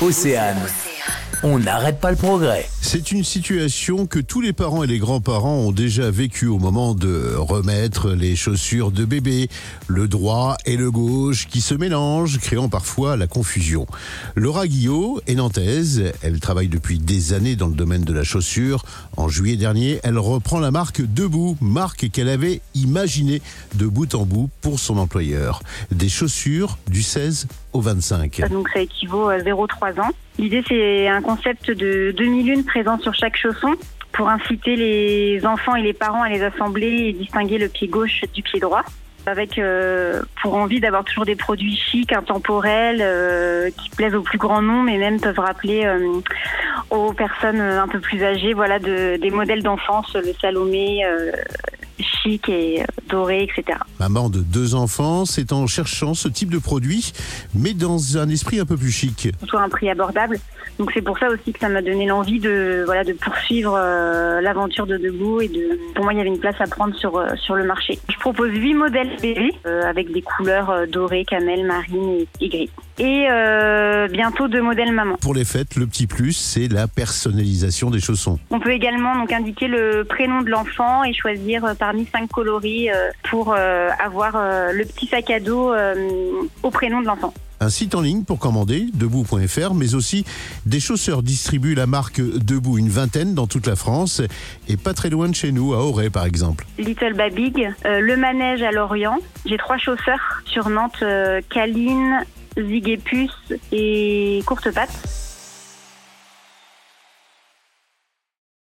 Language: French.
Océane. On n'arrête pas le progrès. C'est une situation que tous les parents et les grands-parents ont déjà vécu au moment de remettre les chaussures de bébé, le droit et le gauche qui se mélangent, créant parfois la confusion. Laura Guillot est nantaise, elle travaille depuis des années dans le domaine de la chaussure. En juillet dernier, elle reprend la marque Debout, marque qu'elle avait imaginée de bout en bout pour son employeur. Des chaussures du 16 au 25. Donc ça équivaut à 0,3 ans. L'idée c'est un concept de demi-lune présent sur chaque chausson pour inciter les enfants et les parents à les assembler et distinguer le pied gauche du pied droit avec euh, pour envie d'avoir toujours des produits chics, intemporels, euh, qui plaisent au plus grand nombre et même peuvent rappeler euh, aux personnes un peu plus âgées, voilà, de, des modèles d'enfance, le Salomé, euh, chic et euh, doré, etc. Maman de deux enfants, c'est en cherchant ce type de produit, mais dans un esprit un peu plus chic. À un prix abordable. Donc c'est pour ça aussi que ça m'a donné l'envie de voilà de poursuivre euh, l'aventure de debout et de pour moi il y avait une place à prendre sur euh, sur le marché. Je propose huit modèles bébés euh, avec des couleurs dorées, camel, marine et, et gris. Et bientôt deux modèles maman. Pour les fêtes, le petit plus, c'est la personnalisation des chaussons. On peut également donc indiquer le prénom de l'enfant et choisir parmi cinq coloris pour avoir euh, le petit sac à dos euh, au prénom de l'enfant. Un site en ligne pour commander, debout.fr, mais aussi des chausseurs distribuent la marque Debout, une vingtaine dans toute la France, et pas très loin de chez nous, à Auray par exemple. Little Babig, euh, le manège à Lorient. J'ai trois chausseurs sur Nantes, euh, Caline, Zigépus et Courte Patte.